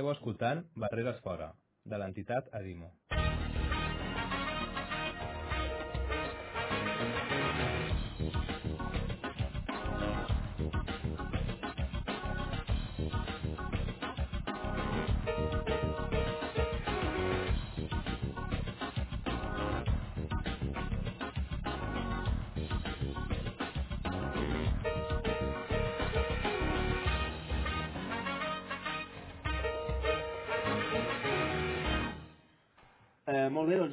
Esteu escoltant Barreres Fora, de l'entitat Adimo.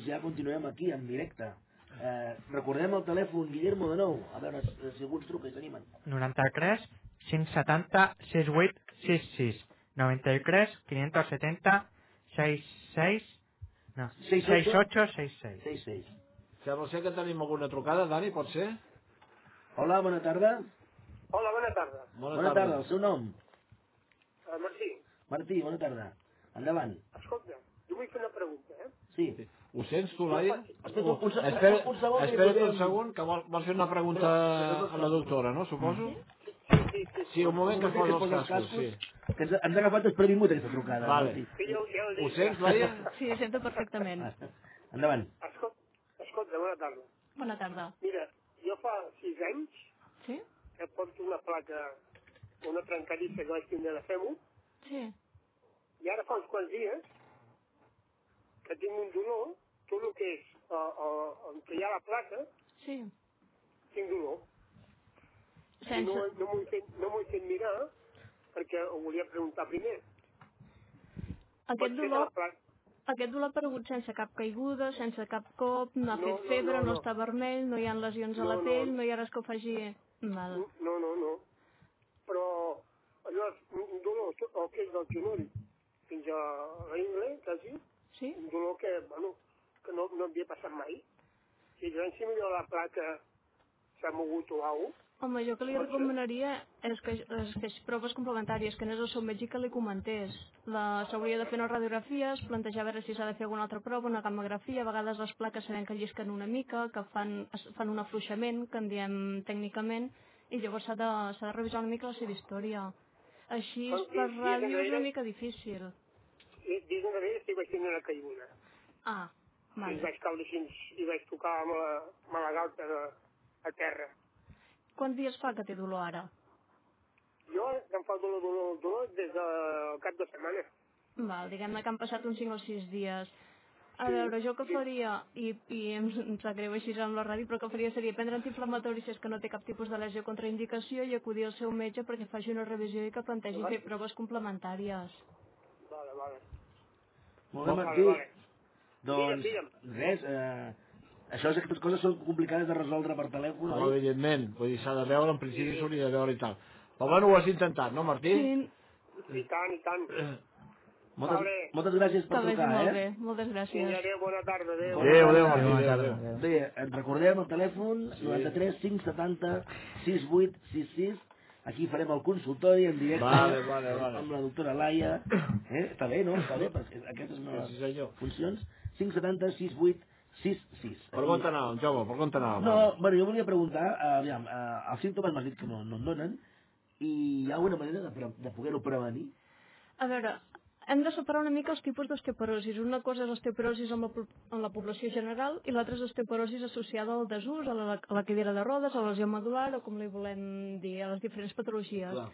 Ja continuem aquí, en directe. Eh, recordem el telèfon, Guillermo, de nou. A veure si algú ens truca i s'animen. 93 570 68 66 93 570 66 no, 68 66 66. Sembla ser que tenim alguna trucada, Dani, pot ser? Hola, bona tarda. Hola, bona tarda. Bona, Bona tarda, el seu nom? Uh, Martí, Martí, bona tarda. Endavant. escolta, jo vull fer una pregunta, eh? Sí. Ho sents, tu, Laia? Espera, un, un, se- Espera, un segon. podem- un segon, que vol, vols fer una pregunta a la doctora, no, suposo? Sí, sí, sí. Sí, un moment que es posa els cascos, sí. Que ens, ens ha agafat desprevingut aquesta trucada. Vale. Ho- ho Ho sents, Laia? Sí, sento perfectament. Ah, Endavant. Escolta, escolta, bona tarda. Bona tarda. Mira, jo fa sis anys Sí? que porto una placa, una trencadissa que vaig tindre de fèmur, Sí. i ara fa uns quants dies que tinc un dolor, tot el que és uh, uh, on hi ha la placa, Sí. tinc dolor. I Sense... no, no m'ho he, fet- no he fet mirar perquè ho volia preguntar primer. Aquest Pot ser que dolor, la placa... aquest dolor ha aparegut sense cap caiguda, sense cap cop, no ha No, fet no, febre, no, no, no. està vermell, no hi ha lesions a No, la no. pell, no hi ha res que ho faci mal. No, no, no. Però allò és un dolor el que és del genoll fins a l'ingle, quasi, Sí? un dolor que, bueno, que no, no havia passat mai. Si jo si millor la placa s'ha mogut o alguna Home, jo que li recomanaria és que, és que proves complementàries, que anés al seu metge que li comentés. La- S'hauria de fer unes radiografies, plantejar a veure si s'ha de fer alguna altra prova, una gamografia, a vegades les plaques sabem que llisquen una mica, que fan, es- fan un afluixament, que en diem tècnicament, i llavors s'ha de, de revisar una mica la seva història. Així, per ràdio és una mica difícil. I dies enrere sí vaig tenir una caiguda. Ah, I vale. vaig caure així i vaig tocar amb la, amb la galta de, a terra. Quants dies fa que té dolor ara? Jo em fa dolor, dolor, dolor des del cap de setmana. Val, diguem-ne que han passat uns 5 o 6 dies. A Sí, veure, jo que sí. faria, i, i em, em sap greu així amb la ràdio, però que faria seria prendre antiinflamatoris si és que no té cap tipus de lesió contraindicació i acudir al seu metge perquè faci una revisió i que plantegi fer proves complementàries. Vale, vale. Molt bé, Vale, Martí. vale. Doncs, Digue'm, res, eh, això és aquestes coses són complicades de resoldre per telèfon, No, oi? evidentment, vull dir, s'ha de veure, en principi s'hauria de veure i tal. Però bueno, ho has intentat, no, Martí? Sí, I tant, i tant. Moltes, Vale. moltes gràcies per que trucar, molt eh? bé, moltes gràcies. adéu, bona tarda, adéu. Adéu, adéu, Martí, Bona adéu, tarda, adéu. adéu. Bé, recordem el telèfon 93 570 6866 aquí farem el consultori en directe Vale, vale, vale. amb la doctora Laia eh? està bé, no? està bé, perquè aquesta és una de Sí, les funcions 570 6866 Per on t'anàvem, Jaume, per on t'anàvem? no, bueno, jo volia preguntar eh, aviam, eh, els símptomes m'has dit que no, no en donen i hi ha alguna manera de, de poder-ho prevenir? A veure, hem de separar una mica els tipus d'osteoporosis. Una cosa és osteoporosis en la, en la població general i l'altra és osteoporosis associada al desús, a la, a la cadira de rodes, a la lesió medular o com li volem dir, a les diferents patologies. Clar.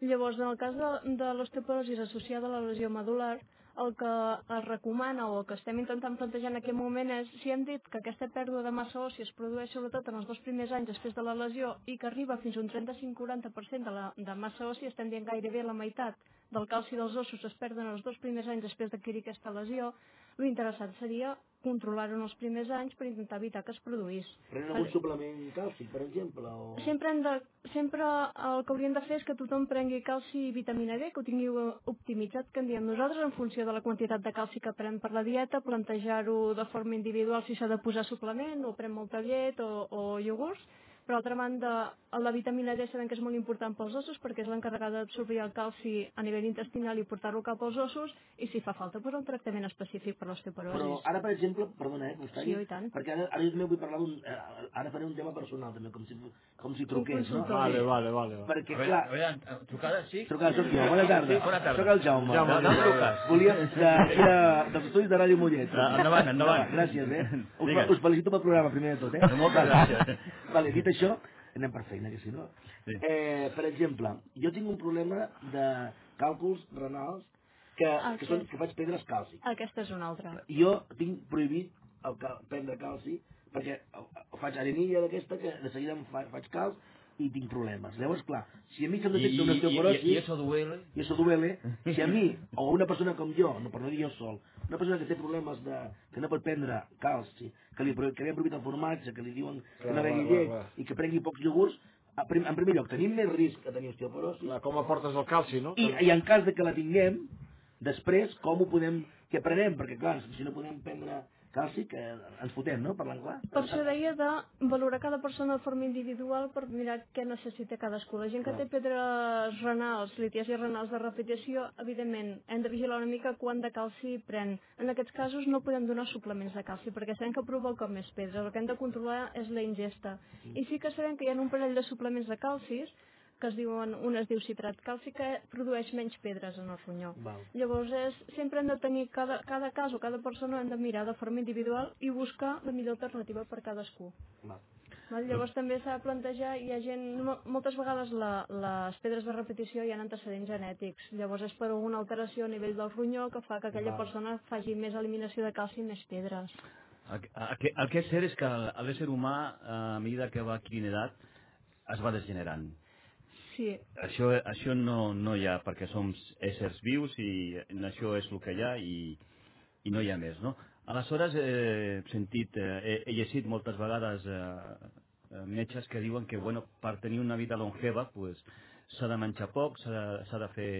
Llavors, en el cas de, de l'osteoporosis associada a la lesió medular, el que es recomana o el que estem intentant plantejar en aquest moment és, si hem dit que aquesta pèrdua de massa òssia es produeix sobretot en els dos primers anys després de la lesió i que arriba fins a un 35-40% de, la, de massa òssia, estem dient gairebé la meitat del calci dels ossos es perden els dos primers anys després d'adquirir aquesta lesió, l'interessant seria controlar-ho en els primers anys per intentar evitar que es produís. Prenen algun suplement càlcic, per exemple? O... Sempre, hem de, sempre el que hauríem de fer és que tothom prengui calci i vitamina D, que ho tingui optimitzat, que en diem nosaltres, en funció de la quantitat de calci que pren per la dieta, plantejar-ho de forma individual si s'ha de posar suplement, o pren molta llet o, o iogurts, Per altra banda, la vitamina D sabem que és molt important pels ossos perquè és l'encarregada d'absorbir el calci a nivell intestinal i portar-lo cap als ossos i si fa falta pues, un tractament específic per Però l'osteoporosi. ara, per exemple, perdona, eh, Gustavo, Sí, i tant. perquè ara, ara jo també vull parlar d'un... Eh, ara faré un tema personal, també, com si, com si truqués, no? Vale, vale, vale. vale. Perquè, A veure, clar, a veure, trucada, sí? trucada soc jo, bona tarda. Sí, bona tarda. Soc el Jaume. Jaume, de- Jaume Lucas. Volia, de, de, dels estudis de Ràdio Mollet. Ah, endavant, endavant. Gràcies, eh? Us, Digues. us felicito pel programa, primer de tot, eh? Moltes gràcies. Vale, dit això, anem per feina, que si no... Sí. Eh, per exemple, jo tinc un problema de càlculs renals que, Ah, que, sí. són, que faig pedres càlciques. Aquesta és una altra. Jo tinc prohibit el cal, prendre calci perquè eh, faig arenilla d'aquesta que de seguida em fa, faig calç i tinc problemes. Llavors, clar, si a mi se'm detecta una osteoporosi y eso duele. i això duele, si a mi o una persona com jo, no per no dir jo sol, una persona que té problemes de, que no pot prendre calci, que li, que li han prohibit el formatge, que li diuen que Clar, no begui llet i que prengui pocs iogurts, a prim, en primer lloc tenim més risc de tenir osteoporosi Clar, Com aportes el calci, no? i, i en cas de que la tinguem, després com ho podem, què prenem? Perquè clar, si no podem prendre calci, que ens fotem, no? Parlant clar. Per això deia de valorar cada persona de forma individual per mirar què necessita cadascú. La gent que té pedres renals, litiasis renals de repetició, evidentment, hem de vigilar una mica quant de calci pren. En aquests casos no podem donar suplements de calci perquè sabem que provoca més pedres. El que hem de controlar és la ingesta. I sí que sabem que hi ha un parell de suplements de calcis que es diuen, un es diu citrat calci que produeix menys pedres en el ronyó. Val. Llavors és, sempre hem de tenir cada, cada cas o cada persona hem de mirar de forma individual i buscar la millor alternativa per cadascú. Val. Val? Llavors també s'ha de plantejar, hi ha gent, mo- moltes vegades la, les pedres de repetició hi ha antecedents genètics, llavors és per alguna alteració a nivell del ronyó que fa que aquella Val. persona faci més eliminació de calci i més pedres. El, el, el que és cert és que l'ésser humà, a mesura que va adquirint edat, es va degenerant. Sí, Això, això no, no hi ha, perquè som éssers vius i això és el que hi ha i, i no hi ha més, no? Aleshores, eh, he sentit, eh, he, llegit moltes vegades eh, eh, metges que diuen que, bueno, per tenir una vida longeva, pues, s'ha de menjar poc, s'ha de, de fer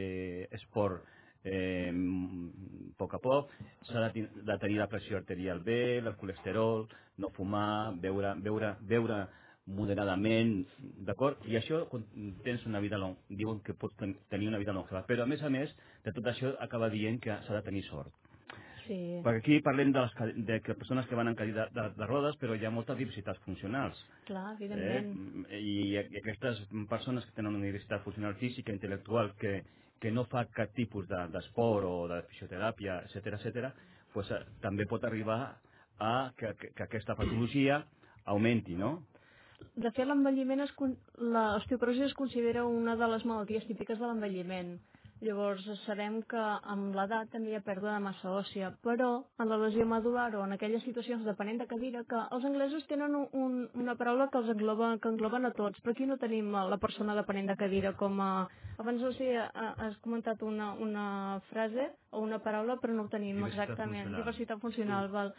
esport eh, a poc a poc, s'ha de, de tenir la pressió arterial bé, el colesterol, no fumar, beure, beure, beure moderadament, d'acord? I això, quan tens una vida long, diuen que pots ten tenir una vida longeva. Però, a més a més, de tot això acaba dient que s'ha de tenir sort. sí. Perquè aquí parlem de, les, de que persones que van en cadira de, de rodes, però hi ha moltes diversitats funcionals. Clar, evidentment. Eh? I, I aquestes persones que tenen una diversitat funcional física, intel·lectual, que, que no fa cap tipus de- d'esport o de fisioteràpia, etc etc, pues, eh, també pot arribar a que, que, que aquesta patologia augmenti, no? De fet, l'envelliment, es con- l'osteoporosi es considera una de les malalties típiques de l'envelliment. Llavors, sabem que amb l'edat també hi ha pèrdua de massa òssia, però en la lesió medular o en aquelles situacions depenent de cadira, que els anglesos tenen un, un, una paraula que els engloba, que engloben a tots, però aquí no tenim eh, la persona depenent de cadira com a... Abans no sé, ha- has comentat una, una frase o una paraula, però no ho tenim Diversitat exactament. funcional. Diversitat funcional, val.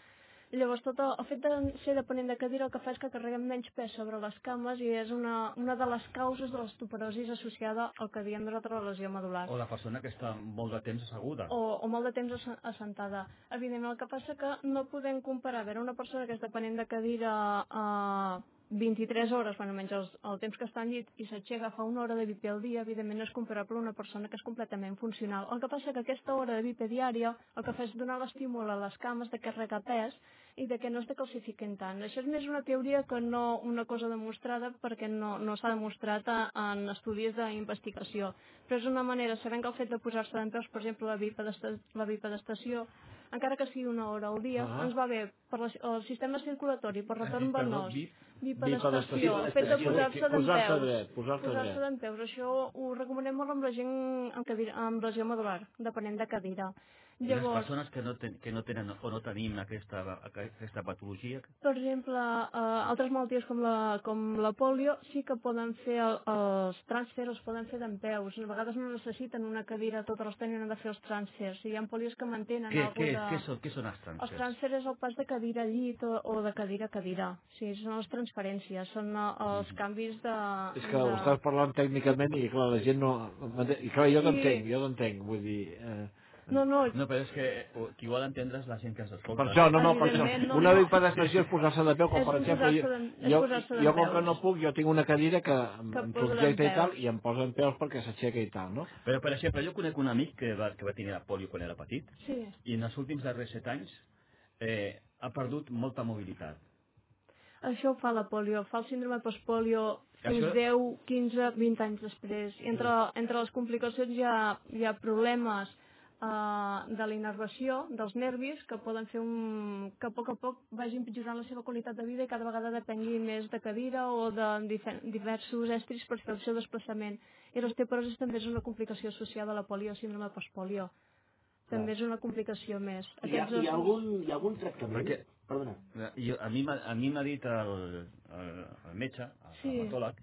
Llavors, tot el, el fet de ser depenent de cadira el que fa és que carreguem menys pes sobre les cames i és una, una de les causes de l'osteoporosi associada al que diem nosaltres la lesió medular. O la persona que està molt de temps asseguda. O, o molt de temps asse- assentada. Evidentment, el que passa que no podem comparar veure una persona que és dependent de cadira a 23 hores, bueno, menys el, el temps que està al llit, i s'aixeca fa una hora de bipi al dia, evidentment no és comparable a una persona que és completament funcional. El que passa que aquesta hora de bipi diària el que fa és donar l'estímul a les cames de carregar pes i de que no es decalcifiquen tant. Això és més una teoria que no una cosa demostrada perquè no, no s'ha demostrat en estudis d'investigació. Però és una manera, sabem que el fet de posar-se d'en peus, per exemple, la bipedesta- la bipedestació, encara que sigui una hora al dia, Ah. ens va bé per la, el sistema circulatori, per retorn Perdó, venós, bip- bipedestació, el fet de posar-se d'en peus, posar-se d'en peus, això ho recomanem molt amb la gent amb, cadira, amb lesió medular, depenent de cadira. I les Llavors, persones que no, ten, que no tenen o no tenim aquesta, aquesta patologia, Per exemple, eh, altres malalties com la, com la polio sí que poden fer el, els transfers, els poden fer d'en peus. A vegades no necessiten una cadira tota l'estona i han de fer els transfers. Hi ha polios que mantenen què, què, de... què, són, què són els Els transfers? transfers és el pas de cadira a llit o, o de cadira a cadira. Sí, són les transferències, són eh, els canvis de... És que ho de... estàs parlant tècnicament i clar, la gent no... I clar, jo Sí. t'entenc, jo t'entenc, vull dir... Eh, No, no, No, però és que eh, qui vol entendre és la gent que s'escolta. Per això, no, no, per això. Evidentment, no, Una no. pedestració és posar-se de peu, com És per exemple, jo, posar-se de- és jo, posar-se jo com que no puc, jo tinc una cadira que em, Que em posa subjecta i tal, i em posa en peus perquè s'aixeca i tal, no? Però, per exemple, jo conec un amic que va, que va tenir la polio quan era petit sí. i en els últims darrers set anys eh, ha perdut molta mobilitat. Això ho fa la polio, fa el síndrome postpolio fins Això- 10, 15, 20 anys després. I entre, entre les complicacions hi ha, hi ha problemes de la innervació dels nervis que poden fer un, que a poc a poc vagi empitjorant la seva qualitat de vida i cada vegada depengui més de cadira o de diversos estris per fer el seu desplaçament. I l'osteoporosi també és una complicació associada a la polio, síndrome postpolio. També és una complicació més. Hi ha, hi ha, dos- algun, hi ha algun tractament? Perquè- Perdona. I a mi m'ha- a mi m'ha dit el, el, el metge, el Sí. dermatòleg,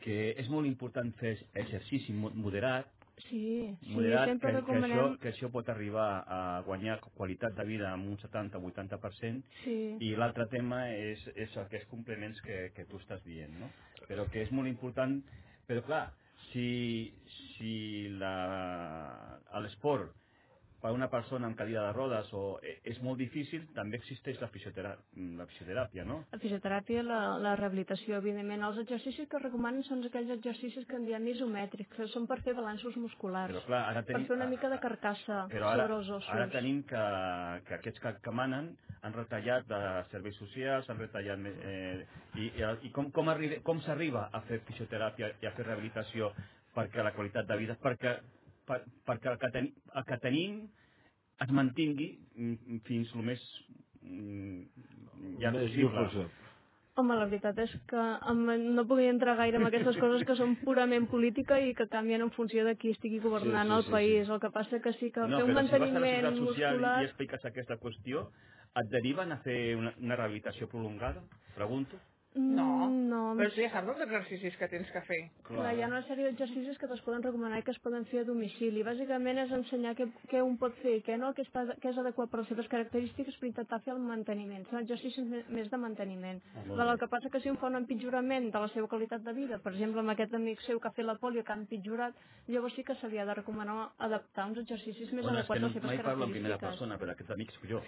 que és molt important fer exercici mo- moderat, Sí, sí, moderat sempre que, que, això, recomanem... que això pot arribar a guanyar qualitat de vida amb un 70-80% Sí. i l'altre tema és, és aquests complements que, que tu estàs dient, no? Però que és molt important, però clar, si, si l'esport per a una persona amb cadira de rodes o, eh, és molt difícil, també existeix la, fisiotera la fisioteràpia, no? La fisioteràpia, la, la rehabilitació, evidentment. Els exercicis que recomanen són aquells exercicis que en diem isomètrics, que són per fer balanços musculars, Però clar, ara per tenim... fer una mica de carcassa Però ara, sobre els ossos. ara tenim que, que aquests que, que manen han retallat de serveis socials, han retallat... Eh, I, i, i com, com, arriba, com s'arriba a fer fisioteràpia i a fer rehabilitació perquè la qualitat de vida, perquè, per, perquè el, que ten, el que tenim es mantingui mm, fins el més mm, ja Més possible. possible. Home, la veritat és que no podria entrar gaire en aquestes coses que són purament política i que canvien en funció de qui estigui governant Sí, sí, el sí, país. El que passa que sí que No, fer un però si vas a la manteniment Seguretat Social muscular... i expliques aquesta qüestió, et deriven a fer una, una rehabilitació prolongada? Pregunto. No, Mm, no, però tu ja saps els exercicis que tens que fer. Clar, hi ha una sèrie d'exercicis que es poden recomanar i que es poden fer a domicili. Bàsicament és ensenyar què, què un pot fer i què no, què, està, què és adequat per les seves característiques per intentar fer el manteniment. Són exercicis més de manteniment. Val, bé. el que passa que si un fa un empitjorament de la seva qualitat de vida, per exemple amb aquest amic seu que ha fet la polio que ha empitjorat, llavors sí que se li ha de recomanar adaptar uns exercicis més Bueno, adequats no, a les seves mai parlo en primera persona, però aquest amic soc jo.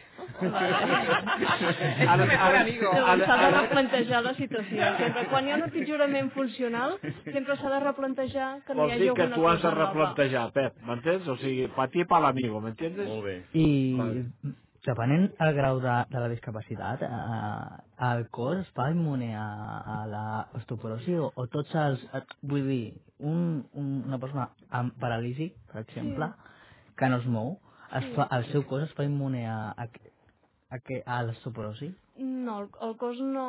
És tu mejor amigo. Llavors s'ha de replantejar la situació. Sempre, quan hi ha un empitjorament funcional, sempre s'ha de replantejar que no hi Vols hagi dir que alguna tu has de cosa nova. replantejar, Pep, m'entens? O sigui, pa ti pa l'amigo, m'entiendes? Molt bé. I Vale. depenent el grau de, de la discapacitat, eh, el cos es fa immune a, a l'osteoporosi o, o tots els... eh, Vull dir, un, un, una persona amb paràlisi, per exemple, que no es mou, es fa, el seu cos es fa immune a, a, a, a, a l'osteoporosi? No, el, el cos no...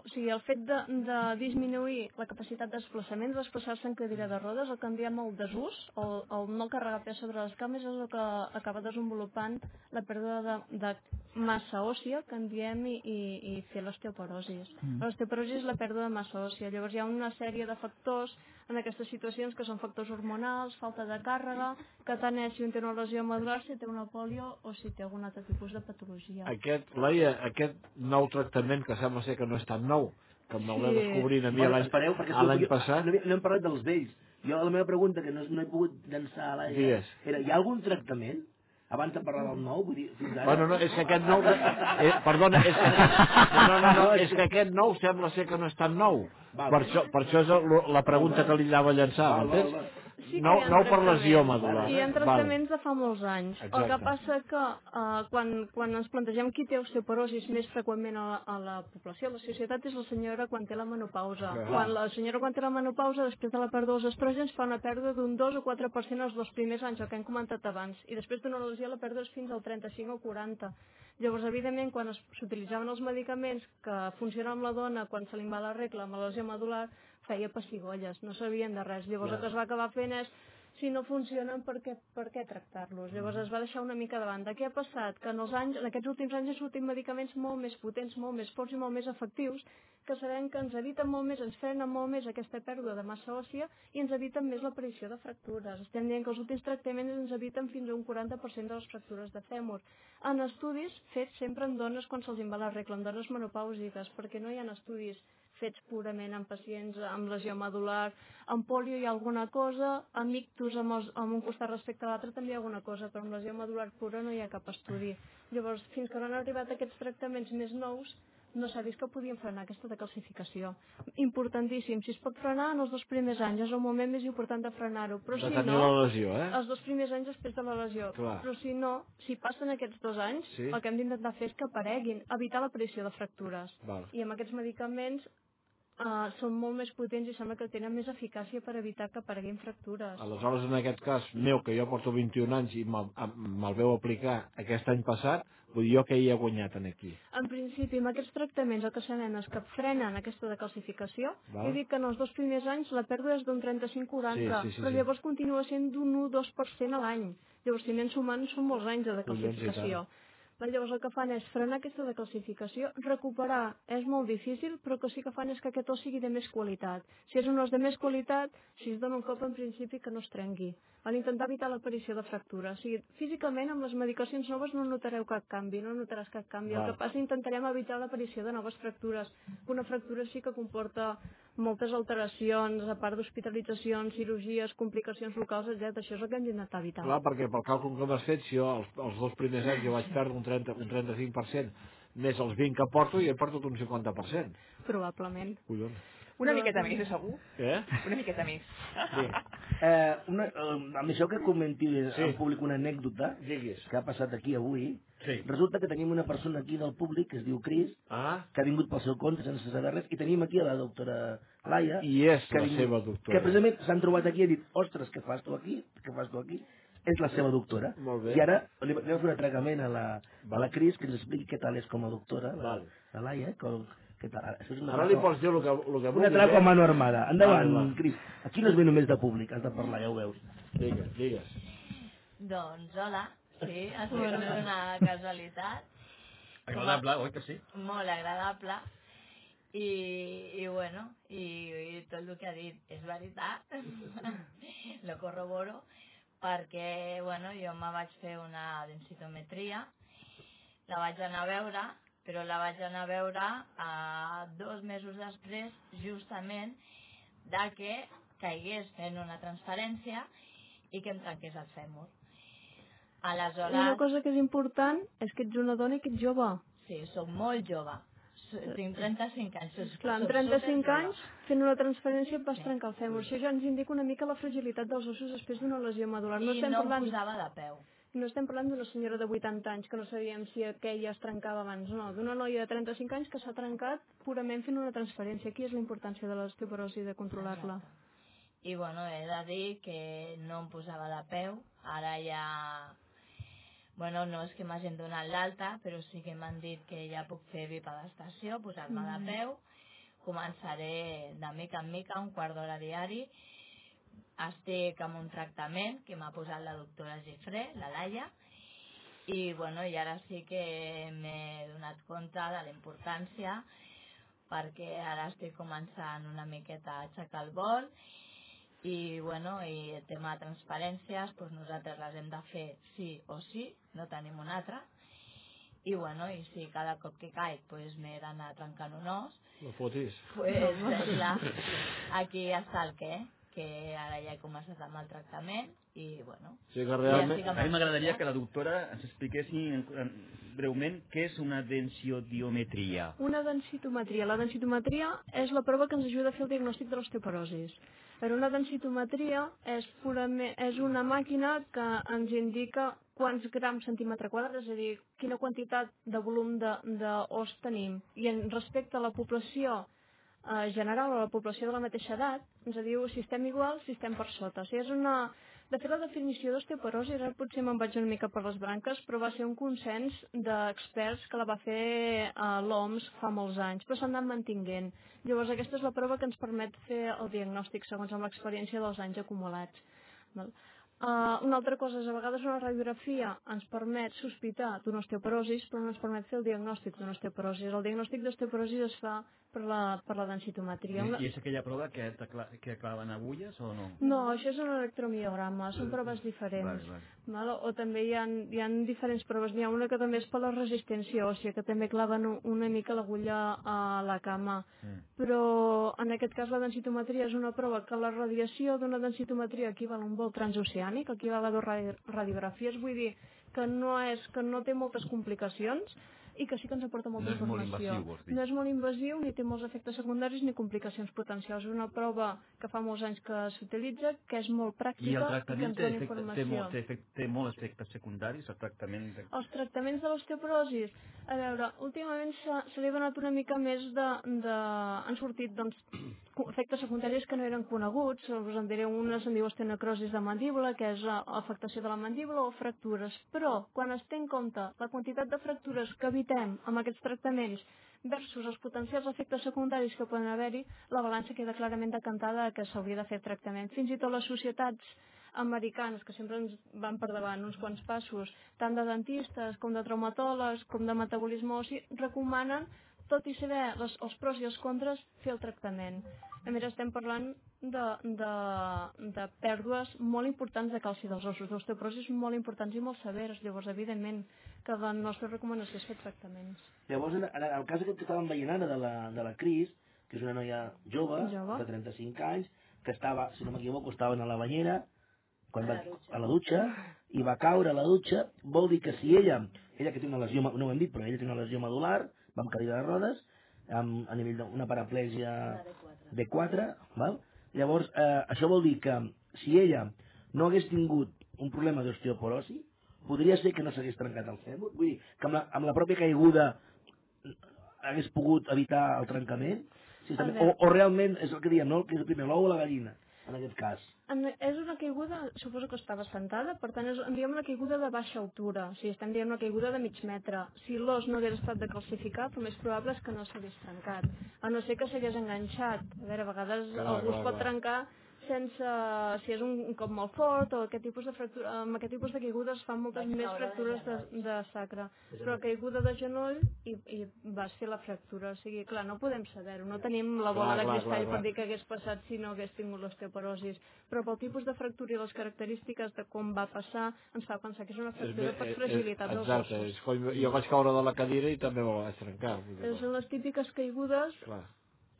O sigui, el fet de, de disminuir la capacitat de desplaçament, de desplaçar-se en cadira de rodes, el en diem el desús, el, el no carregar pes sobre les cames, és el que acaba desenvolupant la pèrdua de, de massa òssia, que en diem, i, i, i fer l'osteoporosis. Mm. L'osteoporosi és la pèrdua de massa òssia. Llavors hi ha una sèrie de factors en aquestes situacions que són factors hormonals, falta de càrrega, que tant és si un té una lesió medular, si té una polio o si té algun altre tipus de patologia. Aquest, Laia, aquest nou tractament que sembla ser que no és tan nou, que me'l Sí. vam descobrir a mi Bueno, l'any espereu, perquè a l'any jo- passat. No, no hem parlat dels vells. Jo la meva pregunta, que no, no he pogut llançar a l'aire, Digues. era, hi ha algun tractament? Abans de parlar del nou, vull dir, fins ara... Bueno, no, és que aquest nou... Eh, perdona, és que aquest, no, no, no, és que aquest nou sembla ser que no és tan nou. Val. Per això, per això és la pregunta que li anava a llançar, Val, val, val. Sí que nou, hi ha nou per lesió tractaments. medular. Hi ha Val. tractaments de fa molts anys. El que Exacte. passa que uh, quan, quan ens plantegem qui té osteoporosis més freqüentment a, la- a la població, a la societat, és la senyora quan té la menopausa. Clar. Quan la senyora quan té la menopausa, després de la pèrdua dels estrògens, fa una pèrdua d'un 2 o 4% els dos primers anys, el que hem comentat abans. I després d'una lesió la pèrdua és fins al 35 o 40. Llavors, evidentment, quan s'utilitzaven els medicaments que funcionen amb la dona quan se li va la regla amb la lesió medular, feia pessigolles, no sabien de res. Llavors, el que es va acabar fent és si no funcionen, per què, per què tractar-los? Llavors es va deixar una mica de banda. Què ha passat? Que en, els anys, en aquests últims anys han sortit medicaments molt més potents, molt més forts i molt més efectius, que sabem que ens eviten molt més, ens frenen molt més aquesta pèrdua de massa òssia i ens eviten més l'aparició de fractures. Estem dient que els últims tractaments ens eviten fins a un 40% de les fractures de fèmur. En estudis fets sempre en dones quan se'ls en va la regla, en dones menopàusiques, perquè no hi ha estudis fets purament en pacients amb lesió medular, amb polio hi ha alguna cosa, amb ictus amb, els, amb un costat respecte a l'altre també hi ha alguna cosa, però amb lesió medular pura no hi ha cap estudi. Llavors, fins que no han arribat aquests tractaments més nous, no s'ha vist que podien frenar aquesta decalcificació. Importantíssim, si es pot frenar en els dos primers anys, és el moment més important de frenar-ho, però De si no... la lesió, eh? Els dos primers anys després de la lesió. Clar. Però si no, si passen aquests dos anys, Sí. el que hem d'intentar fer és que apareguin, evitar l'aparició de fractures. Val. I amb aquests medicaments uh, són molt més potents i sembla que tenen més eficàcia per evitar que apareguin fractures. Aleshores, en aquest cas meu, que jo porto 21 anys i me'l me'l veu aplicar aquest any passat, vull dir jo que hi he guanyat en aquí. En principi, amb aquests tractaments el que sabem és que frenen aquesta decalcificació. Val. He dit que en els dos primers anys la pèrdua és d'un 35-40, Sí, sí, sí, però sí. llavors continua sent d'un 1-2% a l'any. Llavors, si anem sumant, són molts anys de Collons, decalcificació. Però llavors el que fan és frenar aquesta decalcificació, recuperar és molt difícil, però el que sí que fan és que aquest os sigui de més qualitat. Si és un os de més qualitat, si es dona un cop en principi que no es trenqui. Van intentar evitar l'aparició de fractura. O sigui, físicament amb les medicacions noves no notareu cap canvi, no notaràs cap canvi. Val. El que passa intentarem evitar l'aparició de noves fractures. Una fractura sí que comporta moltes alteracions, a part d'hospitalitzacions, cirurgies, complicacions locals, etc. Això és el que hem d'intentar evitar. Clar, perquè pel càlcul que m'has fet, si jo els, els dos primers anys jo vaig perdre un, 30, un 35%, més els 20 que porto, i he perdut un 50%. Probablement. Collons. Una miqueta més, segur. Eh? Una miqueta més. Sí. Eh, una, eh, amb això que comenti Sí. sí. al públic una anècdota Diguis. que ha passat aquí avui, Sí. resulta que tenim una persona aquí del públic que es diu Cris, Ah, que ha vingut pel seu compte sense saber res, i tenim aquí a la doctora Laia, i és que, la vingut- seva que doctora. precisament s'han trobat aquí i ha dit, ostres, què fas tu aquí? Què fas tu aquí? És la seva doctora. Molt bé. I ara li anem a fer un atracament a la, a la Cris que ens expliqui què tal és com a doctora, la, la Laia, com, què tal. Això és una Ara li pots dir el que, el que Un vulguis, atraco a eh? mano armada. Endavant, va. Cris. Aquí no es ve només de públic, has de parlar, ja ho veus. Digues, digues. Doncs hola, sí, ha sigut una casualitat. Agradable, oi que sí? molt agradable. I, i bueno, i, i tot el que ha dit és veritat, lo corroboro, perquè bueno, jo me vaig fer una densitometria, la vaig anar a veure, però la vaig anar a veure a dos mesos després, justament, de que caigués fent una transferència i que em trenqués el fèmur. Aleshores... Una cosa que és important és que ets una dona i que ets jove. Sí, sóc molt jove. S- Tinc 35 anys. Soc, Clar, amb soc 35 superjove. anys, fent una transferència et vas Sí. trencar el fèmur. Això ja ens indica una mica la fragilitat dels ossos després d'una lesió medular. No I estem no parlant, posava de peu. no estem parlant d'una senyora de 80 anys que no sabíem si aquella es trencava abans. No, d'una noia de 35 anys que s'ha trencat purament fent una transferència. Aquí és la importància de l'osteoporosi de controlar-la. I bueno, he de dir que no em posava de peu. Ara ja... Bueno, no és que m'hagin donat l'alta, però sí que m'han dit que ja puc fer bipedestació, posar-me de peu. Començaré de mica en mica, un quart d'hora diari. Estic amb un tractament que m'ha posat la doctora Gifré, la Laia, i bueno, i ara sí que m'he donat compte de la importància perquè ara estic començant una miqueta a aixecar el vol i bueno, i el tema de transparències doncs nosaltres les hem de fer sí o sí, no tenim una altra i bueno, i si cada cop que caic doncs m'he d'anar trencant un os No fotis. pues clar, aquí està el què que ara ja he començat amb el tractament i bueno Sí que ja realment... amb A mi m'agradaria que la doctora ens expliquessi en- en- breument què és una densiodiometria. Una densitometria. La densitometria és la prova que ens ajuda a fer el diagnòstic de l'osteoporosis. Però una densitometria és, purament, és una màquina que ens indica quants grams centímetre quadrat, és a dir, quina quantitat de volum d'os tenim. I en respecte a la població eh, general o la població de la mateixa edat, ens diu si estem igual, si estem per sota. O sigui, és una... De fet, la definició d'osteoporosi, ara potser me'n vaig una mica per les branques, però va ser un consens d'experts que la va fer a l'OMS fa molts anys, però s'han anat mantinguent. Llavors, aquesta és la prova que ens permet fer el diagnòstic segons amb l'experiència dels anys acumulats. Val? Uh, una altra cosa és, a vegades una radiografia ens permet sospitar d'una osteoporosis, però no ens permet fer el diagnòstic d'una osteoporosis. El diagnòstic d'osteoporosis es fa per la, per la densitometria. Una... I és aquella prova que, que claven agulles o no? No, això és un electromiograma, són proves diferents. Vale, vale. Val? O també hi ha, hi ha diferents proves. N'hi ha una que també és per la resistència òssia, que també claven una mica l'agulla a la cama. Mm. Però en aquest cas la densitometria és una prova que la radiació d'una densitometria equival a un vol transoceànic, equival a dues radi radiografies, vull dir que no, és, que no té moltes complicacions i que sí que ens aporta molta No és molt informació. invasiu. No és molt invasiu, ni té molts efectes secundaris ni complicacions potencials. És una prova que fa molts anys que s'utilitza, que és molt pràctica I el que tractament ens té, dona efecte, té, informació. molt, té, efecte, té molts efectes secundaris, el tractament... De... Els tractaments de l'osteoporosis, a veure, últimament se li ha donat una mica més de... de... han sortit, doncs, efectes secundaris que no eren coneguts, us en diré una, se'n diu osteonecrosis de mandíbula, que és eh, afectació de la mandíbula o fractures, però quan es té en compte la quantitat de fractures que evitem amb aquests tractaments versus els potencials efectes secundaris que poden haver-hi, la balança queda clarament decantada que s'hauria de fer tractament. Fins i tot les societats americanes, que sempre ens van per davant uns quants passos, tant de dentistes com de traumatòlegs com de metabolisme ossi, recomanen, tot i saber les, els pros i els contres, fer el tractament. A més, estem parlant de, de, de pèrdues molt importants de calci dels ossos, d'osteoporosis molt importants i molt severes. Llavors, evidentment, que la nostra recomanació és fer tractaments. Llavors, en, en el cas que estàvem veient ara de la, de la Cris, que és una noia jove, Jove. de 35 anys, que estava, si no m'equivoco, estava a la banyera, quan va, a la dutxa, i va caure a la dutxa, vol dir que si ella, ella que té una lesió, no ho hem dit, però ella té una lesió medular, va amb cadira de rodes, amb, a nivell d'una paraplègia D4, val? llavors eh, això vol dir que si ella no hagués tingut un problema d'osteoporosi, podria ser que no s'hagués trencat el fèmur, vull dir que amb la, amb la pròpia caiguda hagués pogut evitar el trencament, A també, o, o realment és el que diem, no? que és el primer, l'ou o la gallina, en aquest cas. En, és una caiguda, suposo que estava sentada, per tant, és, en diem una caiguda de baixa altura, o sigui, estem dient una caiguda de mig metre. Si l'os no hagués estat decalcificat, el més probable és que no s'hagués trencat, a no ser que s'hagués enganxat. A veure, a vegades Clar, algú es clar, pot clar. trencar sense, si és un, un cop molt fort o aquest tipus de fractura, amb aquest tipus de caigudes es fan moltes Vaig més de fractures de, de sacre, però caiguda de genoll i, i vas fer la fractura, o sigui, clar, no podem saber-ho, no tenim la bola Clar, de cristall clar, clar. per dir què hagués passat si no hagués tingut l'osteoporosis, però pel tipus de fractura i les característiques de com va passar ens fa pensar que és una fractura per fragilitat dels Exacte, ossos. és com jo vaig caure de la cadira i també me la vaig trencar. Eh, Són les típiques caigudes Clar,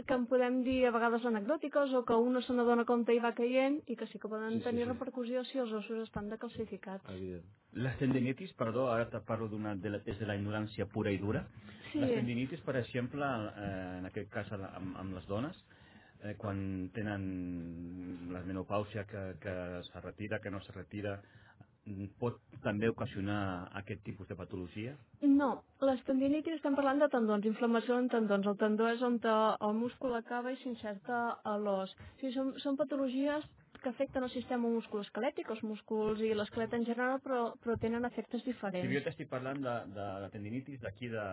que en podem dir a vegades anecdòtiques o que una se n'adona compte i va caient i que sí que poden Sí, sí, tenir sí. repercussió si els ossos estan decalcificats. evident. Les tendinitis, perdó, ara te parlo d'una de la, des de la ignorància pura i dura. Sí. Les tendinitis, per exemple, eh, en aquest cas amb, amb les dones, eh, quan tenen la menopàusia que, que se retira, que no se retira, pot també ocasionar aquest tipus de patologia? No, les tendinitis estem parlant de tendons, inflamació en tendons. El tendó és on el múscul acaba i s'inserta a l'os. O sigui, són, són patologies que afecten el sistema musculoesquelètic, els músculs i l'esquelet en general, però, però tenen efectes Si jo diferents. t'estic parlant de, de la tendinitis d'aquí de...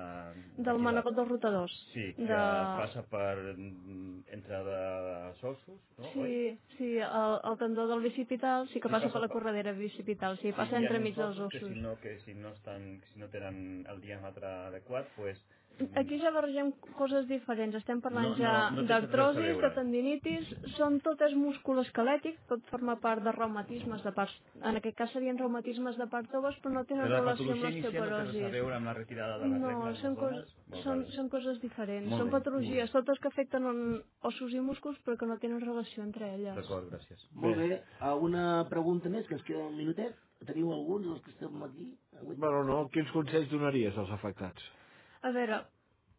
Del d'aquí de- dels rotadors. Sí, que de... passa per mm, entre els ossos, no? Oi? Sí, sí, el, el tendó del bicipital sí que Sí, passa passa per la corredera bicipital, sí, Sí, passa entremig uns dels ossos. Que si no, que si no, estan, si no tenen el diàmetre adequat, pues, Aquí ja barregem coses diferents. Estem parlant No, no, ja no d'artrosis, de tendinitis, són tot és múscul esquelètic, tot forma part de reumatismes de parts, en aquest cas serien reumatismes de part toves, però no tenen Però la relació amb patologia inicial no té a l'osteoporosi. veure amb la retirada de les No, regles són, cos, són, bé. són coses diferents. Molt són bé, patologies, totes que afecten en ossos i músculs, però que no tenen relació entre elles. D'acord, gràcies. Molt bé. Alguna pregunta més, que ens queda un minutet? Teniu alguns dels que estem aquí? Bueno, no, quins consells donaries als afectats? A veure,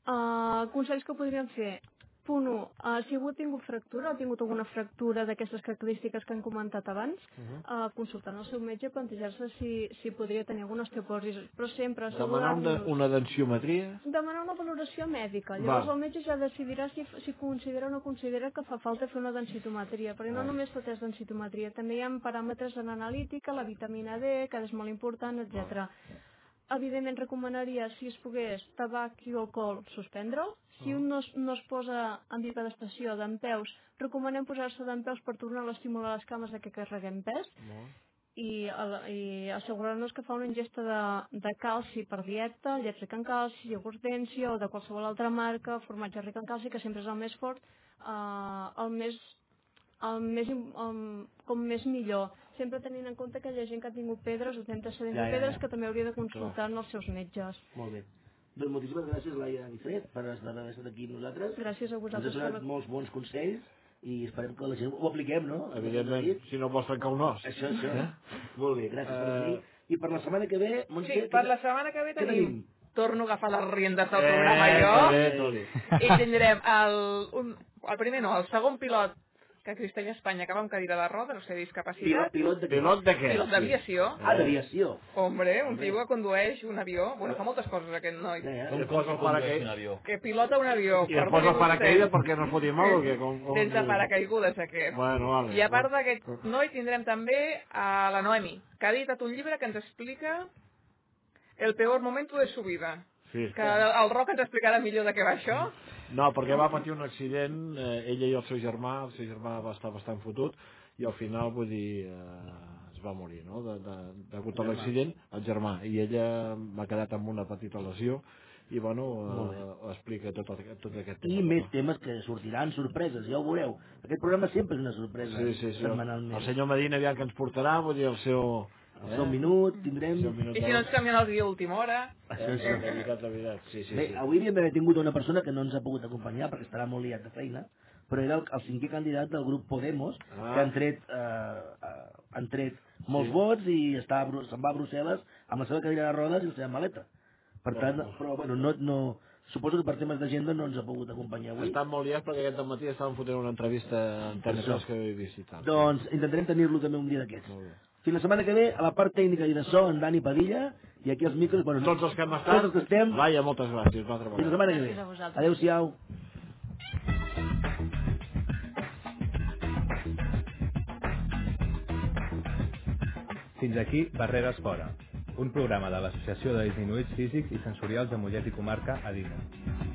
uh, consells que podríem fer. Punt 1. Uh, si algú ha tingut fractura, ha tingut alguna fractura d'aquestes característiques que han comentat abans, uh -huh. uh, consultant el seu metge, plantejar-se si, si podria tenir alguna osteoporosi, però sempre Demanar una, una densitometria? Demanar una valoració mèdica. Llavors Va. el metge ja decidirà si, si considera o no considera que fa falta fer una densitometria, perquè no Va. només tot és densitometria, també hi ha paràmetres en analítica, la vitamina D, que és molt important, etc. Evidentment recomanaria, si es pogués, tabac i alcohol, suspendre'l. Si un no es, no es posa en bipedestació d'en peus, recomanem posar-se d'en peus per tornar a estimular les cames de que carreguem pes. i, i assegurar-nos que fa una ingesta de, de calci per dieta, llet rica en calci, iogurt Dència o de qualsevol altra marca, formatge ric en calci, que sempre és el més fort, eh, el més el més, el, com més millor. Sempre tenint en compte que hi ha gent que ha tingut pedres o tempta ser Ja, ja, pedres ja. que també hauria de consultar amb els seus metges. Molt bé. Doncs moltíssimes gràcies, Laia Nifred, per estar haver estat aquí amb nosaltres. Gràcies a Ens vosaltres. has donat per la- molts bons consells i esperem que la gent ho apliquem, no? Evidentment, si no vols trencar un os. Això, això. Eh? Molt bé, gràcies per Eh, venir. I per la setmana que ve, Sí, Montse... per la setmana que ve què tenim... Torno a agafar les riendes del Eh, programa que jo. bé, Toni. I tindrem el, un, el primer no, el segon pilot que existeix a Espanya que va amb cadira de rodes, o sigui, Pilot, discapacitat. pilot de què? Pilot de què? Pilot d'aviació. Ah, d'aviació. Hombre, un tio que condueix un avió. Bueno, fa moltes coses aquest noi. Ja, ja. I posa el paracaïdes. avió. Que pilota un avió. I es posa el paracaïdes perquè no es foti mal o què? Com, com... Sense paracaigudes aquest. Bueno, vale. I a part d'aquest noi tindrem també a la Noemi, que ha editat un llibre que ens explica el peor momento de su vida. Sí. Que el Roc ens explicarà millor de què va això. No, perquè va patir un accident, eh, ella i el seu germà, el seu germà va estar bastant fotut, i al final, vull dir, eh, es va morir, no?, de, de, degut a l'accident, el germà, i ella va quedat amb una petita lesió, i bueno, eh, explica tot, el- tot aquest I tema. més temes que sortiran, sorpreses, ja ho veureu. Aquest programa sempre és una sorpresa, Sí, sí, sí. setmanalment. El senyor Medina aviam que ens portarà, vull dir, el seu... El seu minut, tindrem... El seu minut I si no ens canvien el guió a última hora... Això Eh, sí. de veritat, de veritat, sí, sí, Bé, sí. avui havíem d'haver tingut una persona que no ens ha pogut acompanyar perquè estarà molt liat de feina, però era el, el cinquè candidat del grup Podemos, Ah. que han tret, eh, eh, han tret molts vots i està se'n va a Brussel·les amb la seva cadira de rodes i la seva maleta. Per tant, però bueno, no, no, suposo que per temes d'agenda no ens ha pogut acompanyar avui. Estan molt liats perquè aquest matí estaven fotent una entrevista en TNT que he vist i tal. Doncs intentarem tenir-lo també un dia d'aquests. Fins la setmana que ve, a la part tècnica i de so, en Dani Padilla, i aquí els micros... Bueno, Tots els que hem estat, Tots els que estem, Laia, moltes gràcies. Una altra fins la setmana que a ve. Adéu-siau. Fins aquí Barreres Fora, un programa de l'Associació de Disminuïts Físics i Sensorials de Mollet i Comarca, ADIMO.